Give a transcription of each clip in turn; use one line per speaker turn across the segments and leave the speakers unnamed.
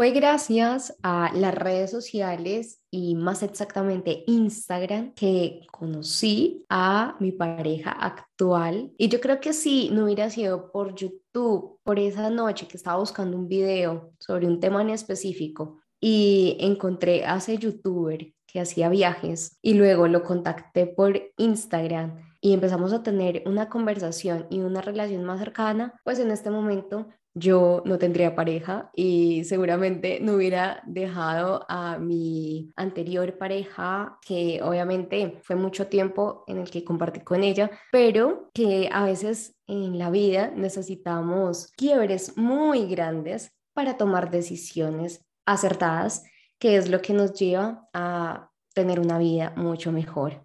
Fue gracias a las redes sociales y más exactamente Instagram que conocí a mi pareja actual. Y yo creo que si no hubiera sido por YouTube, por esa noche que estaba buscando un video sobre un tema en específico y encontré a ese youtuber que hacía viajes y luego lo contacté por Instagram y empezamos a tener una conversación y una relación más cercana, pues en este momento yo no tendría pareja y seguramente no hubiera dejado a mi anterior pareja, que obviamente fue mucho tiempo en el que compartí con ella, pero que a veces en la vida necesitamos quiebres muy grandes para tomar decisiones acertadas, que es lo que nos lleva a tener una vida mucho mejor.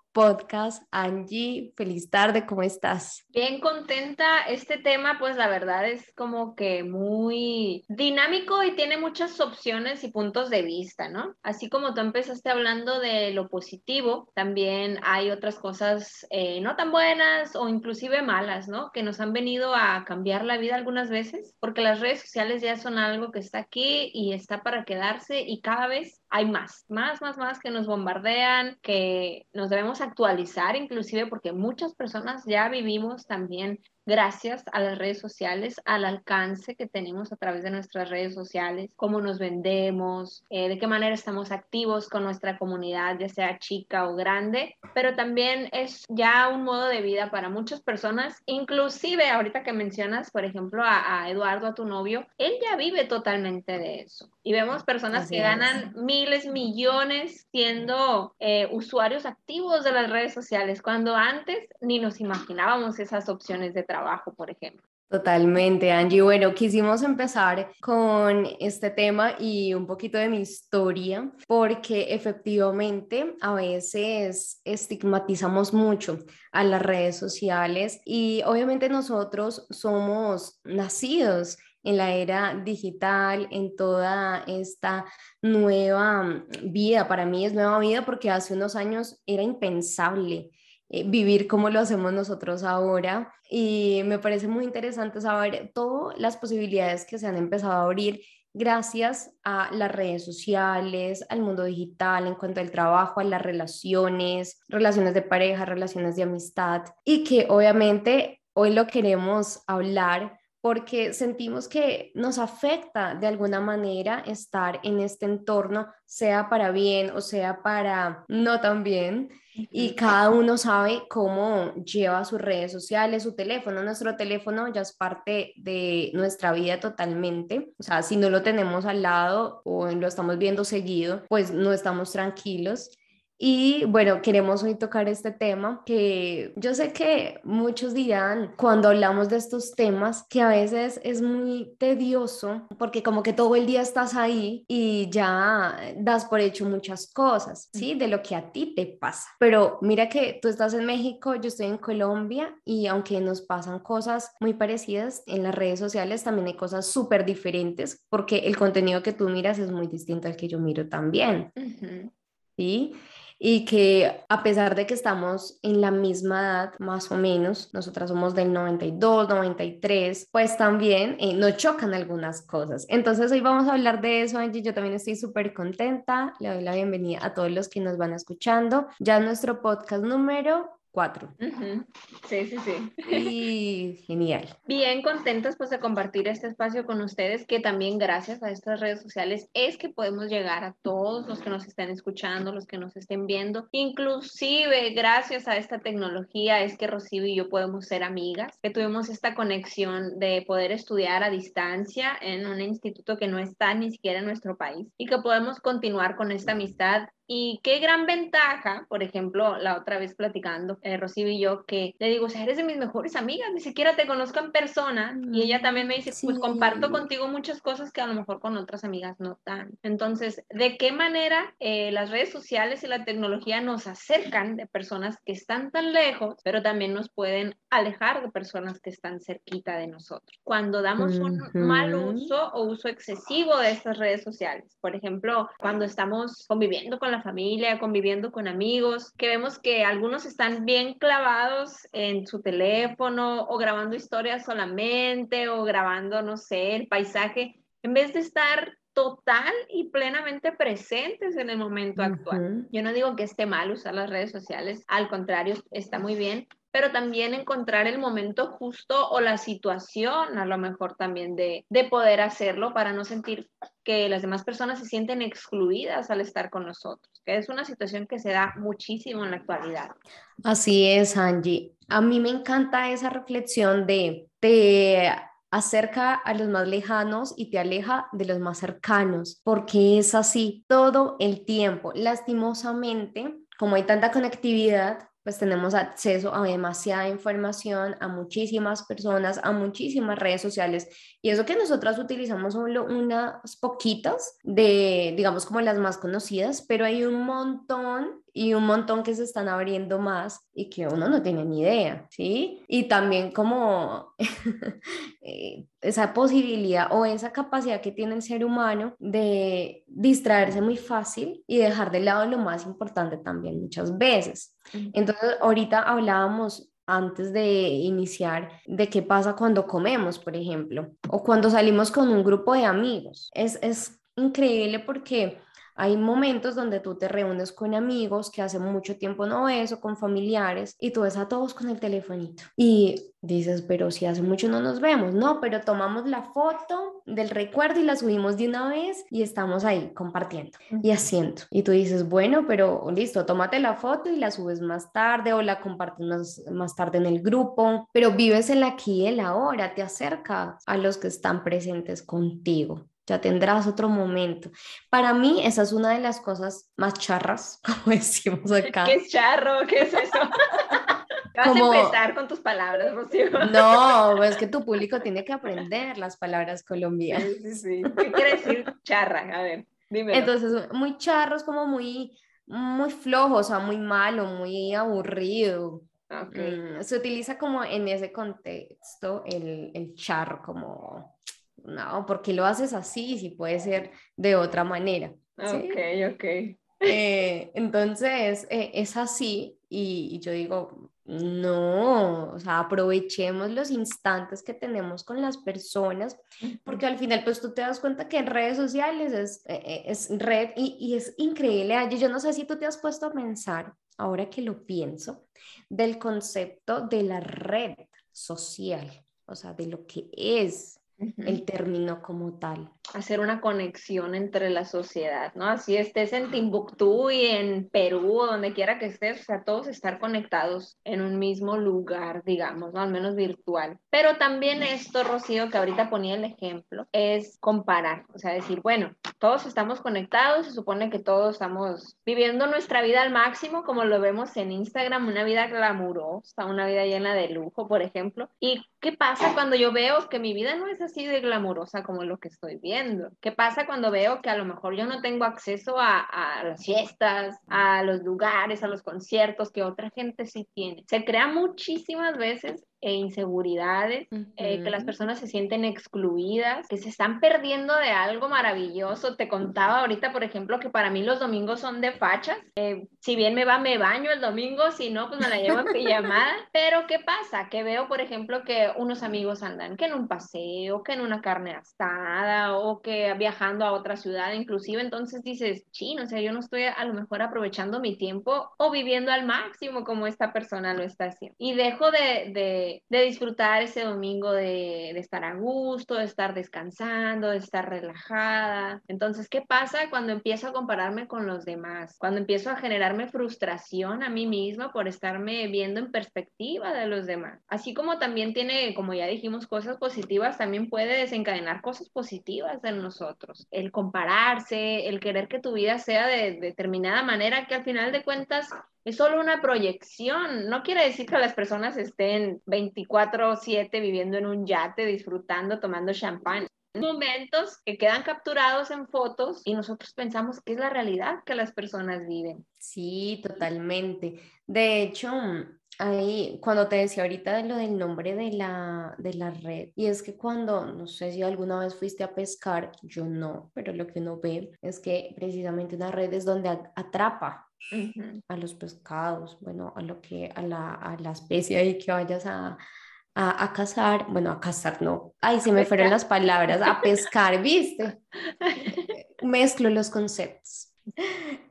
podcast. Angie, feliz tarde, ¿cómo estás?
Bien contenta. Este tema, pues la verdad es como que muy dinámico y tiene muchas opciones y puntos de vista, ¿no? Así como tú empezaste hablando de lo positivo, también hay otras cosas eh, no tan buenas o inclusive malas, ¿no? Que nos han venido a cambiar la vida algunas veces, porque las redes sociales ya son algo que está aquí y está para quedarse y cada vez hay más, más, más, más que nos bombardean, que nos debemos actualizar inclusive porque muchas personas ya vivimos también gracias a las redes sociales, al alcance que tenemos a través de nuestras redes sociales, cómo nos vendemos, eh, de qué manera estamos activos con nuestra comunidad, ya sea chica o grande, pero también es ya un modo de vida para muchas personas, inclusive ahorita que mencionas, por ejemplo, a, Eduardo, a tu novio, él ya vive totalmente de eso. Y vemos personas que ganan miles, millones siendo eh, usuarios activos de las redes sociales, cuando antes ni nos imaginábamos esas opciones de trabajo, por ejemplo.
Totalmente, Angie. Bueno, quisimos empezar con este tema y un poquito de mi historia, porque efectivamente a veces estigmatizamos mucho a las redes sociales y obviamente nosotros somos nacidos en la era digital, en toda esta nueva vida. Para mí es nueva vida porque hace unos años era impensable eh, vivir como lo hacemos nosotros ahora. Y me parece muy interesante saber todas las posibilidades que se han empezado a abrir gracias a las redes sociales, al mundo digital, en cuanto al trabajo, a las relaciones, relaciones de pareja, relaciones de amistad, y que obviamente hoy lo queremos hablar porque sentimos que nos afecta de alguna manera estar en este entorno, sea para bien o sea para no tan bien. Y cada uno sabe cómo lleva sus redes sociales, su teléfono. Nuestro teléfono ya es parte de nuestra vida totalmente. O sea, si no lo tenemos al lado o lo estamos viendo seguido, pues no estamos tranquilos. Y bueno, queremos hoy tocar este tema que yo sé que muchos dirán cuando hablamos de estos temas que a veces es muy tedioso porque como que todo el día estás ahí y ya das por hecho muchas cosas, ¿sí? De lo que a ti te pasa. Pero mira que tú estás en México, yo estoy en Colombia y aunque nos pasan cosas muy parecidas en las redes sociales, también hay cosas súper diferentes porque el contenido que tú miras es muy distinto al que yo miro también. ¿Sí? Y que a pesar de que estamos en la misma edad, más o menos, nosotras somos del 92, 93, pues también eh, nos chocan algunas cosas. Entonces hoy vamos a hablar de eso, Angie, yo también estoy súper contenta, le doy la bienvenida a todos los que nos van escuchando, ya nuestro podcast número cuatro.
Sí, sí, sí.
Y genial.
Bien contentos pues de compartir este espacio con ustedes, que también gracias a estas redes sociales es que podemos llegar a todos los que nos estén escuchando, los que nos estén viendo. Inclusive gracias a esta tecnología es que Rocío y yo podemos ser amigas, que tuvimos esta conexión de poder estudiar a distancia en un instituto que no está ni siquiera en nuestro país y que podemos continuar con esta amistad Y qué gran ventaja, por ejemplo, la otra vez platicando, eh, Rocío y yo, que le digo, o sea, eres de mis mejores amigas, ni siquiera te conozco en persona. Y ella también me dice, pues comparto contigo muchas cosas que a lo mejor con otras amigas no tan. Entonces, ¿de qué manera eh, las redes sociales y la tecnología nos acercan de personas que están tan lejos, pero también nos pueden alejar de personas que están cerquita de nosotros? Cuando damos un mal uso o uso excesivo de estas redes sociales, por ejemplo, cuando estamos conviviendo con la familia, conviviendo con amigos, que vemos que algunos están bien clavados en su teléfono o grabando historias solamente o grabando, no sé, el paisaje, en vez de estar total y plenamente presentes en el momento actual. Yo no digo que esté mal usar las redes sociales, al contrario, está muy bien, pero también encontrar el momento justo o la situación a lo mejor también de, de poder hacerlo para no sentir que las demás personas se sienten excluidas al estar con nosotros, que es una situación que se da muchísimo en la actualidad.
Así es, Angie. A mí me encanta esa reflexión de, te acerca a los más lejanos y te aleja de los más cercanos, porque es así todo el tiempo. Lastimosamente, como hay tanta conectividad, pues tenemos acceso a demasiada información, a muchísimas personas, a muchísimas redes sociales. Y eso que nosotras utilizamos solo unas poquitas de, digamos, como las más conocidas, pero hay un montón y un montón que se están abriendo más y que uno no tiene ni idea, ¿sí? Y también como eh, esa posibilidad o esa capacidad que tiene el ser humano de distraerse muy fácil y dejar de lado lo más importante también muchas veces. Entonces, ahorita hablábamos antes de iniciar de qué pasa cuando comemos, por ejemplo, o cuando salimos con un grupo de amigos. Es, es increíble porque hay momentos donde tú te reúnes con amigos que hace mucho tiempo no ves o con familiares y tú ves a todos con el telefonito y dices, pero si hace mucho no nos vemos, no, pero tomamos la foto del recuerdo y la subimos de una vez y estamos ahí compartiendo y haciendo. Y tú dices, bueno, pero listo, tómate la foto y la subes más tarde o la compartes más, más tarde en el grupo, pero vives el aquí y el ahora, te acercas a los que están presentes contigo ya tendrás otro momento. Para mí, esa es una de las cosas más charras, como decimos acá.
¿Qué es charro? ¿Qué es eso? Vas a empezar con tus palabras, Rocío.
No, es que tu público tiene que aprender las palabras colombianas.
Sí, sí, ¿Qué quiere decir charra? A ver, dime.
Entonces, muy charros, como muy, muy flojo, o sea, muy malo, muy aburrido. Okay. Mm, se utiliza como en ese contexto el, el charro, como no, porque lo haces así si puede ser de otra manera.
Ok, ok.
Eh, entonces, eh, es así y, yo digo, no, o sea, aprovechemos los instantes que tenemos con las personas, porque al final, pues tú te das cuenta que en redes sociales es, eh, es red y, y es increíble. Yo no sé si tú te has puesto a pensar, ahora que lo pienso, del concepto de la red social, o sea, de lo que es el término como tal.
Hacer una conexión entre la sociedad, ¿no? Así estés en Timbuktu y en Perú o donde quiera que estés, o sea, todos estar conectados en un mismo lugar, digamos, ¿no? Al menos virtual. Pero también esto, Rocío, que ahorita ponía el ejemplo, es comparar, o sea, decir, bueno, todos estamos conectados, se supone que todos estamos viviendo nuestra vida al máximo, como lo vemos en Instagram, una vida glamurosa, una vida llena de lujo, por ejemplo. ¿Y qué pasa cuando yo veo que mi vida no es así? de glamurosa como lo que estoy viendo? ¿Qué pasa cuando veo que a lo mejor yo no tengo acceso a, a las fiestas, a los lugares, a los conciertos que otra gente sí tiene? Se crea muchísimas veces e inseguridades, eh, que las personas se sienten excluidas, que se están perdiendo de algo maravilloso. Te contaba ahorita, por ejemplo, que para mí los domingos son de fachas. Eh, si bien me va, me baño el domingo, si no, pues me la llevo en pijamada. Pero ¿qué pasa? Que veo, por ejemplo, que unos amigos andan que en un paseo, que en una carne asada o que viajando a otra ciudad inclusive. Entonces dices, chino, o sea, yo no estoy a lo mejor aprovechando mi tiempo o viviendo al máximo como esta persona lo está haciendo. Y dejo de de, de disfrutar ese domingo de, estar a gusto, de estar descansando, de estar relajada. Entonces, ¿qué pasa cuando empiezo a compararme con los demás? Cuando empiezo a generarme frustración a mí misma por estarme viendo en perspectiva de los demás. Así como también tiene, como ya dijimos, cosas positivas, también puede desencadenar cosas positivas en nosotros. El compararse, el querer que tu vida sea de determinada manera, que al final de cuentas es solo una proyección. No quiere decir que las personas estén 24/7 viviendo en un yate, disfrutando, tomando champán. Momentos que quedan capturados en fotos y nosotros pensamos que es la realidad que las personas viven.
Sí, totalmente. De hecho, ahí, cuando te decía ahorita lo del nombre de la, de la red, y es que cuando, no sé si alguna vez fuiste a pescar, yo no, pero lo que uno ve es que precisamente una red es donde atrapa a los pescados, bueno, a lo que, a la, a la especie ahí que vayas a, a, a, cazar, bueno, a cazar no, ay, se me fueron las palabras, a pescar, ¿viste? Mezclo los conceptos.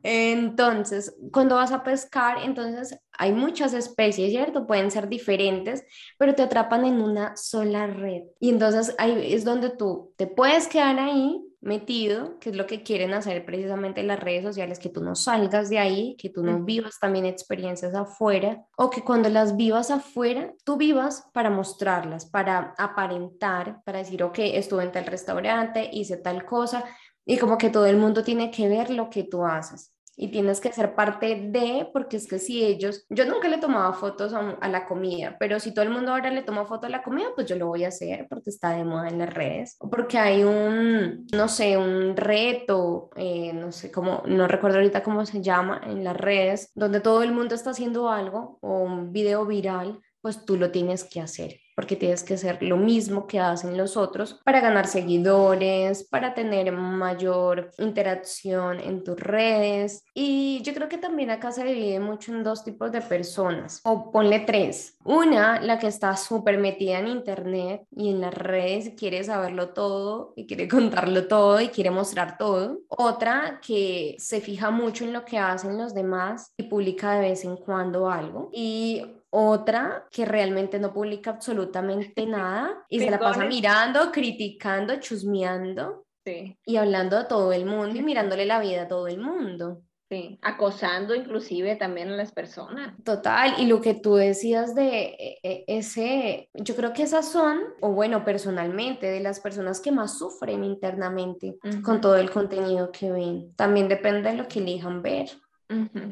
Entonces, cuando vas a pescar, entonces hay muchas especies, ¿cierto? Pueden ser diferentes, pero te atrapan en una sola red. Y entonces ahí es donde tú te puedes quedar ahí metido, que es lo que quieren hacer precisamente las redes sociales, que tú no salgas de ahí, que tú no vivas también experiencias afuera, o que cuando las vivas afuera, tú vivas para mostrarlas, para aparentar, para decir, ok, estuve en tal restaurante, hice tal cosa, y como que todo el mundo tiene que ver lo que tú haces y tienes que ser parte de, porque es que si ellos, yo nunca le tomaba fotos a, la comida, pero si todo el mundo ahora le toma foto a la comida, pues yo lo voy a hacer porque está de moda en las redes, o porque hay un, no sé, un reto, eh, no sé cómo, no recuerdo ahorita cómo se llama en las redes, donde todo el mundo está haciendo algo o un video viral, pues tú lo tienes que hacer porque tienes que hacer lo mismo que hacen los otros para ganar seguidores, para tener mayor interacción en tus redes. Y yo creo que también acá se divide mucho en dos tipos de personas, o ponle tres. Una, la que está súper metida en internet y en las redes y quiere saberlo todo y quiere contarlo todo y quiere mostrar todo. Otra que se fija mucho en lo que hacen los demás y publica de vez en cuando algo. Y otra que realmente no publica absolutamente nada y se la pasa mirando, criticando, chusmeando y hablando a todo el mundo y mirándole la vida a todo el mundo.
Sí, acosando inclusive también a las personas.
Total, y lo que tú decías de e, e, ese, yo creo que esas son, o bueno, personalmente, de las personas que más sufren internamente con todo el contenido que ven. También depende de lo que elijan ver.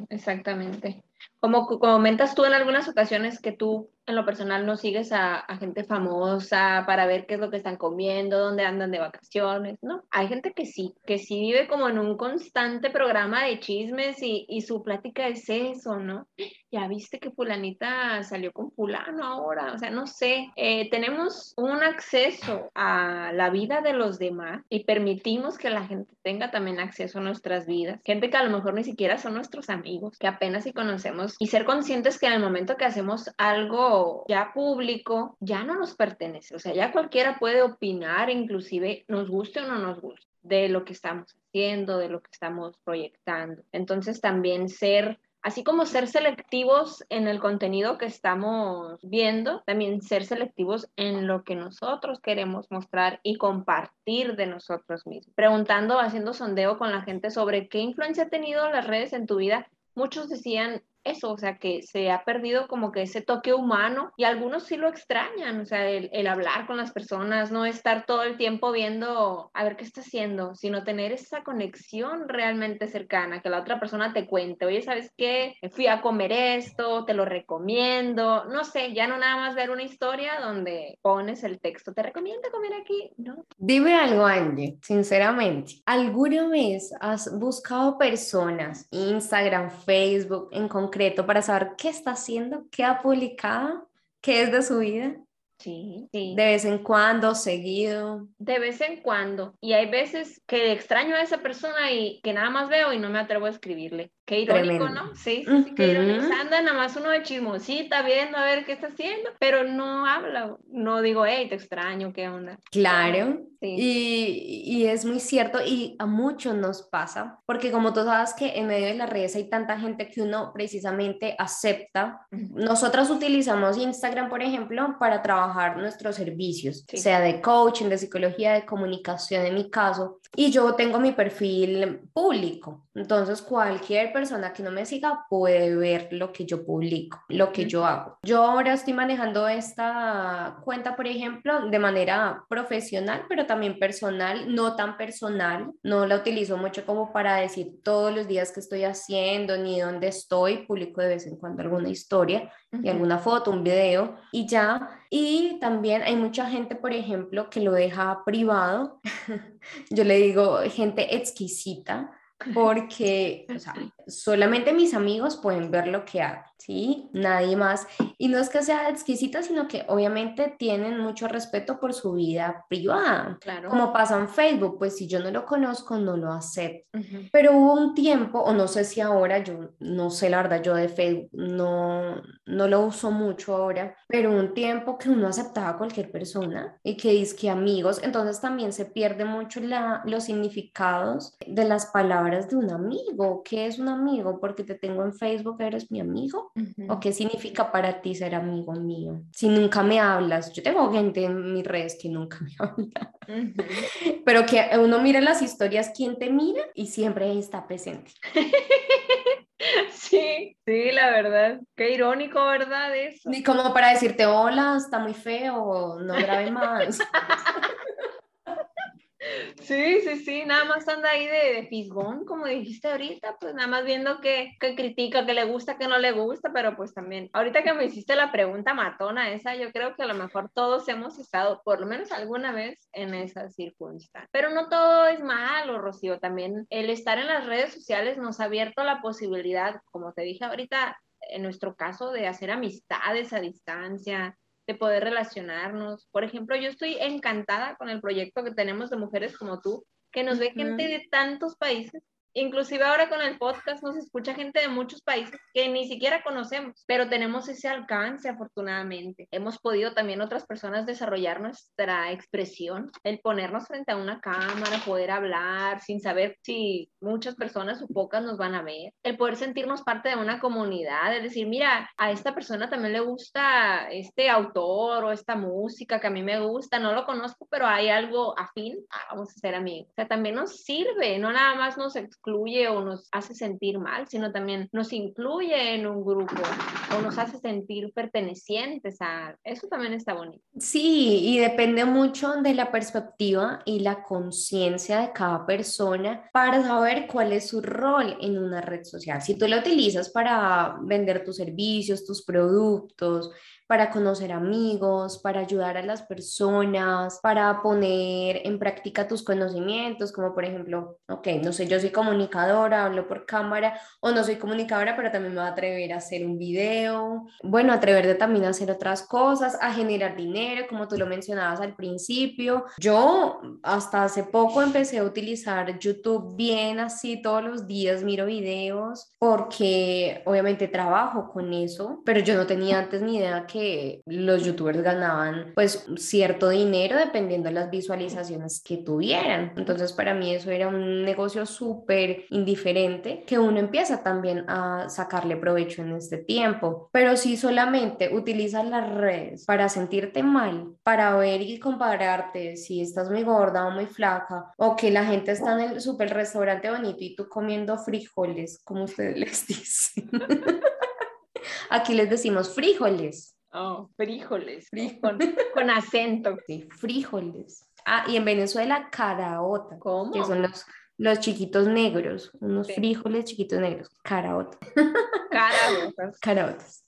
Exactamente. Como comentas tú en algunas ocasiones que tú en lo personal no sigues a, gente famosa para ver qué es lo que están comiendo, dónde andan de vacaciones, ¿no? Hay gente que sí, que sí vive como en un constante programa de chismes y, y su plática es eso, ¿no? Ya viste que fulanita salió con fulano ahora, o sea, no sé, eh, tenemos un acceso a la vida de los demás y permitimos que la gente tenga también acceso a nuestras vidas, gente que a lo mejor ni siquiera son nuestros amigos, que apenas si conocemos y ser conscientes que en el momento que hacemos algo ya público ya no nos pertenece. O sea, ya cualquiera puede opinar, inclusive nos guste o no nos guste, de lo que estamos haciendo, de lo que estamos proyectando. Entonces también ser así como ser selectivos en el contenido que estamos viendo, también ser selectivos en lo que nosotros queremos mostrar y compartir de nosotros mismos. Preguntando, haciendo sondeo con la gente sobre qué influencia ha tenido las redes en tu vida, muchos decían eso, o sea, que se ha perdido como que ese toque humano y algunos sí lo extrañan, o sea, el, hablar con las personas, no estar todo el tiempo viendo a ver qué está haciendo, sino tener esa conexión realmente cercana, que la otra persona te cuente, oye, ¿sabes qué? Fui a comer esto, te lo recomiendo, no sé, ya no nada más ver una historia donde pones el texto, te recomiendo comer aquí, ¿no?
Dime algo, Angie, sinceramente, ¿alguna vez has buscado personas, Instagram, Facebook, en concreto, para saber qué está haciendo, qué ha publicado, qué es de su vida?
Sí, sí.
De vez en cuando, seguido.
De vez en cuando. Y hay veces que extraño a esa persona y que nada más veo y no me atrevo a escribirle. Qué irónico, ¿no? Sí, sí, sí, qué irónico. Anda nada más uno de chismosita viendo a ver qué está haciendo, pero no habla. No digo, hey, te extraño, ¿qué onda?
Claro. Y, y, es muy cierto y a muchos nos pasa, porque como tú sabes que en medio de las redes hay tanta gente que uno precisamente acepta. Nosotros utilizamos Instagram, por ejemplo, para trabajar nuestros servicios, sea de coaching, de psicología, de comunicación en mi caso, y yo tengo mi perfil público. Entonces, cualquier persona que no me siga puede ver lo que yo publico, lo que yo hago. Yo ahora estoy manejando esta cuenta, por ejemplo, de manera profesional, pero también personal, no tan personal. No la utilizo mucho como para decir todos los días que estoy haciendo ni dónde estoy. Publico de vez en cuando alguna historia y alguna foto, un video y ya. Y también hay mucha gente, por ejemplo, que lo deja privado. Yo le digo gente exquisita porque o sea, solamente mis amigos pueden ver lo que hago, ¿sí? Nadie más. Y no es que sea exquisita, sino que obviamente tienen mucho respeto por su vida privada. Claro. Como pasa en Facebook, pues si yo no lo conozco, no lo acepto. Pero hubo un tiempo, o no sé si ahora, yo no sé la verdad, yo de Facebook no, no lo uso mucho ahora, pero un tiempo que uno aceptaba a cualquier persona y que dice que amigos, entonces también se pierde mucho la, los significados de las palabras de un amigo. ¿Qué es un amigo? Porque te tengo en Facebook, eres mi amigo. ¿O qué significa para ti ser amigo mío? Si nunca me hablas, yo tengo gente en mis redes que nunca me habla. Pero que uno mira las historias, quién te mira y siempre está presente.
Sí, sí, la verdad. Qué irónico, ¿verdad? Eso.
Ni como para decirte, hola, está muy feo, no grabe más.
Sí, sí, sí, nada más anda ahí de, de fisgón, como dijiste ahorita, pues nada más viendo que, que, critica, que le gusta, que no le gusta, pero pues también, ahorita que me hiciste la pregunta matona esa, yo creo que a lo mejor todos hemos estado por lo menos alguna vez en esa circunstancia. Pero no todo es malo, Rocío, también el estar en las redes sociales nos ha abierto la posibilidad, como te dije ahorita, en nuestro caso, de hacer amistades a distancia, de poder relacionarnos. Por ejemplo, yo estoy encantada con el proyecto que tenemos de mujeres como tú, que nos ve gente de tantos países Inclusive ahora con el podcast nos escucha gente de muchos países que ni siquiera conocemos, pero tenemos ese alcance afortunadamente. Hemos podido también otras personas desarrollar nuestra expresión, el ponernos frente a una cámara, poder hablar sin saber si muchas personas o pocas nos van a ver, el poder sentirnos parte de una comunidad, es decir, mira, a esta persona también le gusta este autor o esta música que a mí me gusta, no lo conozco, pero hay algo afín, ah, vamos a ser amigos. O sea, también nos sirve, no nada más nos excluye o nos hace sentir mal, sino también nos incluye en un grupo o nos hace sentir pertenecientes a... Eso también está bonito.
Sí, y depende mucho de la perspectiva y la conciencia de cada persona para saber cuál es su rol en una red social. Si tú la utilizas para vender tus servicios, tus productos, para conocer amigos, para ayudar a las personas, para poner en práctica tus conocimientos, como por ejemplo, ok, no sé, yo soy comunicadora, hablo por cámara, o no soy comunicadora, pero también me voy a atrever a hacer un video, bueno, atreverte también a hacer otras cosas, a generar dinero, como tú lo mencionabas al principio. Yo hasta hace poco empecé a utilizar YouTube bien así, todos los días miro videos, porque obviamente trabajo con eso, pero yo no tenía antes ni idea que los youtubers ganaban pues cierto dinero dependiendo de las visualizaciones que tuvieran. Entonces para mí eso era un negocio súper indiferente que uno empieza también a sacarle provecho en este tiempo. Pero si solamente utilizas las redes para sentirte mal, para ver y compararte si estás muy gorda o muy flaca o que la gente está en el super restaurante bonito y tú comiendo frijoles, como ustedes les dicen. Aquí les decimos frijoles.
Oh, frijoles, con, acento.
Sí, frijoles. Ah, y en Venezuela, caraota. ¿Cómo? Que son los, los chiquitos negros, unos frijoles chiquitos negros, caraota.
Caraotas.
Caraotas.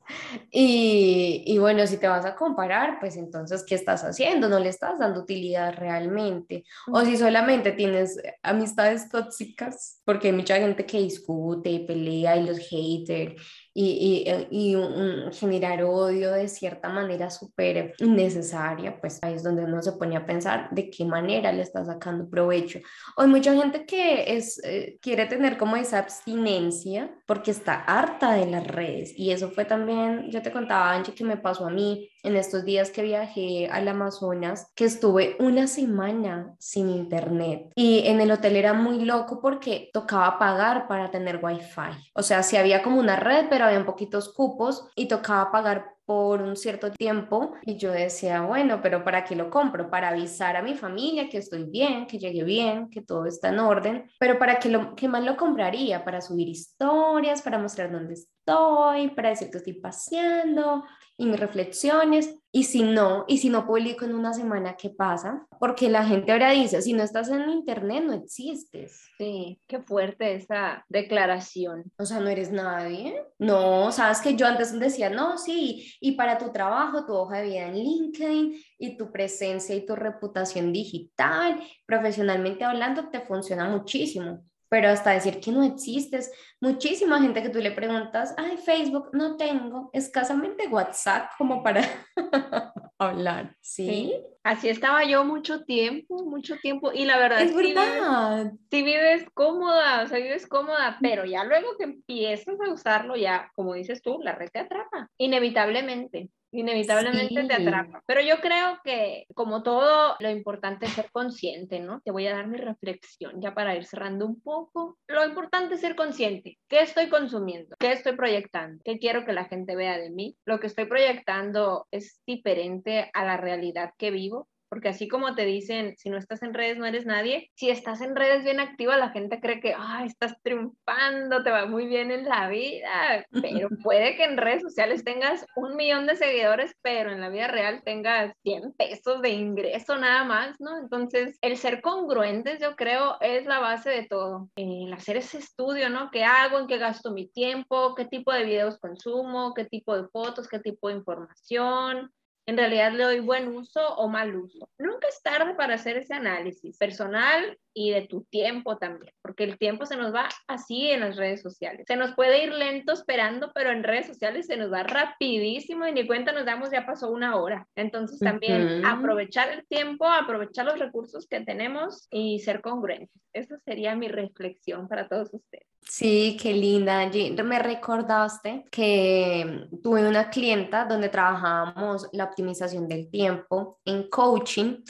Y, y, bueno, si te vas a comparar, pues entonces, ¿qué estás haciendo? No le estás dando utilidad realmente. O si solamente tienes amistades tóxicas, porque hay mucha gente que discute, pelea y los haters y, y, eh, generar odio de cierta manera súper innecesaria, pues ahí es donde uno se pone a pensar de qué manera le está sacando provecho. Hay mucha gente que es, eh, quiere tener como esa abstinencia porque está harta de las redes y eso fue también, yo te contaba Angie que me pasó a mí en estos días que viajé al Amazonas, que estuve una semana sin internet y en el hotel era muy loco porque tocaba pagar para tener wifi. O sea, si había como una red, pero había poquitos cupos y tocaba pagar por un cierto tiempo y yo decía, bueno, pero ¿para qué lo compro? Para avisar a mi familia que estoy bien, que llegué bien, que todo está en orden, pero ¿para qué, lo, qué más lo compraría? Para subir historias, para mostrar dónde estoy, para decir que estoy paseando, y mis reflexiones. Y si no, y si no publico en una semana, ¿qué pasa? Porque la gente ahora dice, si no estás en internet, no existes.
Sí, qué fuerte esa declaración.
O sea, no eres nadie. No, sabes que yo antes decía, no, sí, y para tu trabajo, tu hoja de vida en LinkedIn y tu presencia y tu reputación digital, profesionalmente hablando, te funciona muchísimo pero hasta decir que no existes, muchísima gente que tú le preguntas, ay, Facebook no tengo, escasamente WhatsApp como para hablar, ¿sí?
Así estaba yo mucho tiempo, mucho tiempo, y la verdad
es verdad.
Si vives, cómoda, o sea, vives cómoda, pero ya luego que empiezas a usarlo, ya, como dices tú, la red te atrapa, inevitablemente inevitablemente te atrapa. Pero yo creo que, como todo, lo importante es ser consciente, ¿no? Te voy a dar mi reflexión ya para ir cerrando un poco. Lo importante es ser consciente. ¿Qué estoy consumiendo? ¿Qué estoy proyectando? ¿Qué quiero que la gente vea de mí? Lo que estoy proyectando es diferente a la realidad que vivo porque así como te dicen, si no estás en redes no eres nadie, si estás en redes bien activa, la gente cree que, ay, estás triunfando, te va muy bien en la vida, pero puede que en redes sociales tengas un millón de seguidores, pero en la vida real tengas 100 pesos de ingreso nada más, ¿no? Entonces, el ser congruentes, yo creo, es la base de todo. El hacer ese estudio, ¿no? ¿Qué hago? ¿En qué gasto mi tiempo? ¿Qué tipo de videos consumo? ¿Qué tipo de fotos? ¿Qué tipo de información? En realidad le doy buen uso o mal uso. Nunca es tarde para hacer ese análisis personal y de tu tiempo también, porque el tiempo se nos va así en las redes sociales. Se nos puede ir lento esperando, pero en redes sociales se nos va rapidísimo y ni cuenta nos damos, ya pasó una hora. Entonces también aprovechar el tiempo, aprovechar los recursos que tenemos y ser congruentes. Esa sería mi reflexión para todos ustedes.
Sí, qué linda, Angie. Me recordaste que tuve una clienta donde trabajábamos la optimización del tiempo en coaching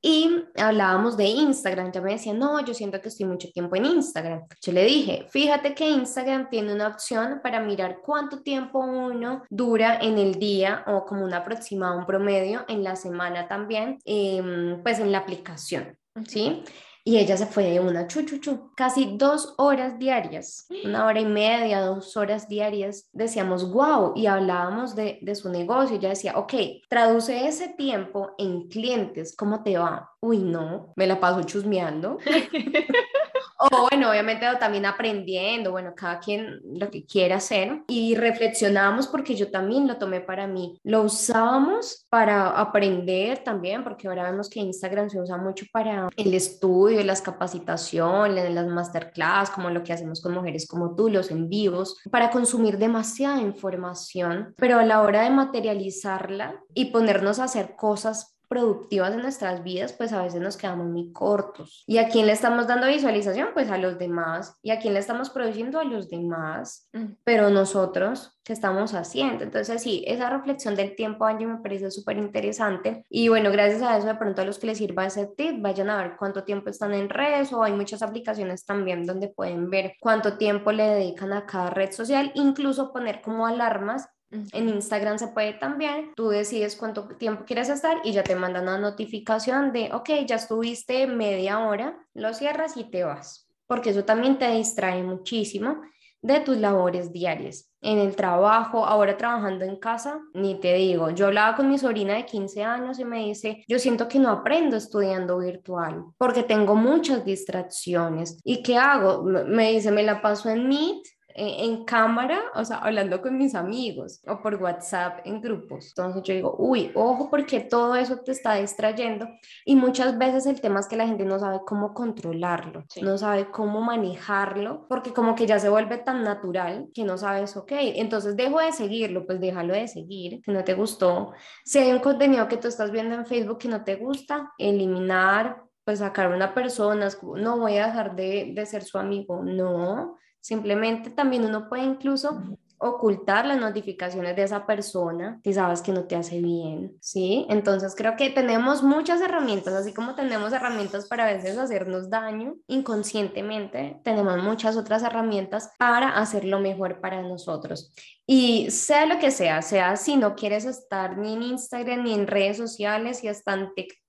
y hablábamos de Instagram. Ya me decía, no, yo siento que estoy mucho tiempo en Instagram. Yo le dije, fíjate que Instagram tiene una opción para mirar cuánto tiempo uno dura en el día o como un aproximado, un promedio en la semana también, em, pues en la aplicación. ¿Sí? Y ella se fue de una chuchuchu, casi dos horas diarias, una hora y media, dos horas diarias. Decíamos, wow, y hablábamos de, de su negocio. Ella decía, ok, traduce ese tiempo en clientes, ¿cómo te va? Uy, no, me la paso chusmeando. O bueno, obviamente también aprendiendo, bueno, cada quien lo que quiera hacer y reflexionábamos porque yo también lo tomé para mí. Lo usábamos para aprender también, porque ahora vemos que Instagram se usa mucho para el estudio, las capacitaciones, las masterclass, como lo que hacemos con mujeres como tú, los en vivos, para consumir demasiada información, pero a la hora de materializarla y ponernos a hacer cosas productivas en nuestras vidas, pues a veces nos quedamos muy cortos. ¿Y a quién le estamos dando visualización? Pues a los demás. ¿Y a quién le estamos produciendo? A los demás. Mm. Pero nosotros, ¿qué estamos haciendo? Entonces, sí, esa reflexión del tiempo, Angie, me parece súper interesante. Y bueno, gracias a eso, de pronto a los que les sirva ese tip, vayan a ver cuánto tiempo están en redes o hay muchas aplicaciones también donde pueden ver cuánto tiempo le dedican a cada red social, incluso poner como alarmas en Instagram se puede también, tú decides cuánto tiempo quieres estar y ya te mandan una notificación de, ok, ya estuviste media hora, lo cierras y te vas, porque eso también te distrae muchísimo de tus labores diarias. En el trabajo, ahora trabajando en casa, ni te digo, yo hablaba con mi sobrina de 15 años y me dice, yo siento que no aprendo estudiando virtual porque tengo muchas distracciones. ¿Y qué hago? Me dice, me la paso en Meet en, cámara, o sea, hablando con mis amigos o por WhatsApp en grupos. Entonces yo digo, uy, ojo porque todo eso te está distrayendo y muchas veces el tema es que la gente no sabe cómo controlarlo, no sabe cómo manejarlo, porque como que ya se vuelve tan natural que no sabes, ok, entonces dejo de seguirlo, pues déjalo de seguir, si no te gustó. Si hay un contenido que tú estás viendo en Facebook que no te gusta, eliminar, pues sacar una persona, no voy a dejar de, de ser su amigo, no, simplemente también uno puede incluso ocultar las notificaciones de esa persona si sabes que no te hace bien, ¿sí? Entonces creo que tenemos muchas herramientas, así como tenemos herramientas para a veces hacernos daño inconscientemente, tenemos muchas otras herramientas para hacerlo mejor para nosotros. Y sea lo que sea, sea si no quieres estar ni en Instagram ni en redes sociales y hasta TikTok,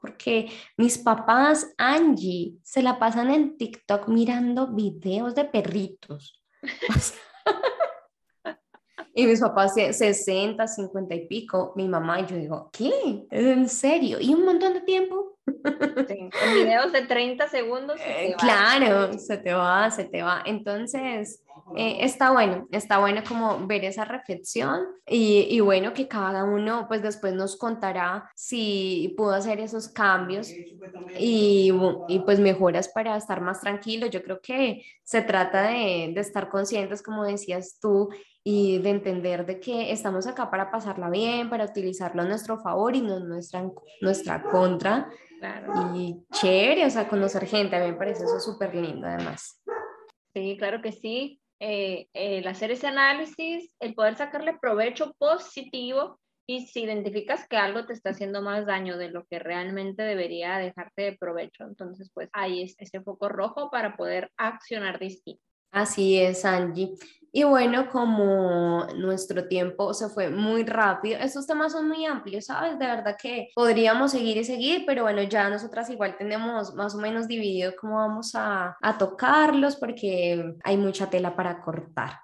porque mis papás, Angie, se la pasan en TikTok mirando videos de perritos. Y mis papás 60, 50 y pico, mi mamá y yo digo, ¿qué? ¿En serio? ¿Y un montón de tiempo?
Sí, en videos de 30 segundos.
Eh, claro, se te va, se te va. Entonces, eh, está bueno, está bueno como ver esa reflexión y, y, bueno, que cada uno pues después nos contará si pudo hacer esos cambios y, y pues mejoras para estar más tranquilo. Yo creo que se trata de, de estar conscientes, como decías tú, y de entender de que estamos acá para pasarla bien, para utilizarlo a nuestro favor y no nuestra, nuestra contra. Y chévere, o sea, conocer gente, a mí me parece eso súper lindo además.
Sí, claro que sí. Eh, el hacer ese análisis, el poder sacarle provecho positivo y si identificas que algo te está haciendo más daño de lo que realmente debería dejarte de provecho, entonces pues ahí es ese foco rojo para poder accionar distinto.
Así es, Angie. Y bueno, como nuestro tiempo se fue muy rápido, estos temas son muy amplios, ¿sabes? De verdad que podríamos seguir y seguir, pero bueno, ya nosotras igual tenemos más o menos dividido cómo vamos a, a tocarlos porque hay mucha tela para cortar.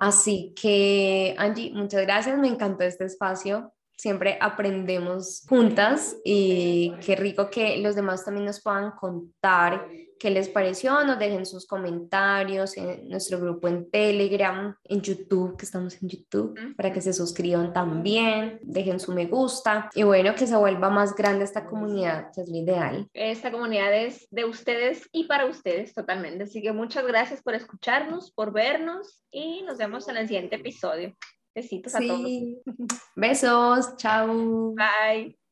Así que, Angie, muchas gracias, me encantó este espacio siempre aprendemos juntas y qué rico que los demás también nos puedan contar qué les pareció, nos dejen sus comentarios en nuestro grupo en Telegram, en YouTube, que estamos en YouTube, para que se suscriban también, dejen su me gusta y bueno, que se vuelva más grande esta comunidad, que es lo ideal.
Esta comunidad es de ustedes y para ustedes totalmente, así que muchas gracias por escucharnos, por vernos y nos vemos en el siguiente episodio. Besitos a todos.
Besos, chao.
Bye.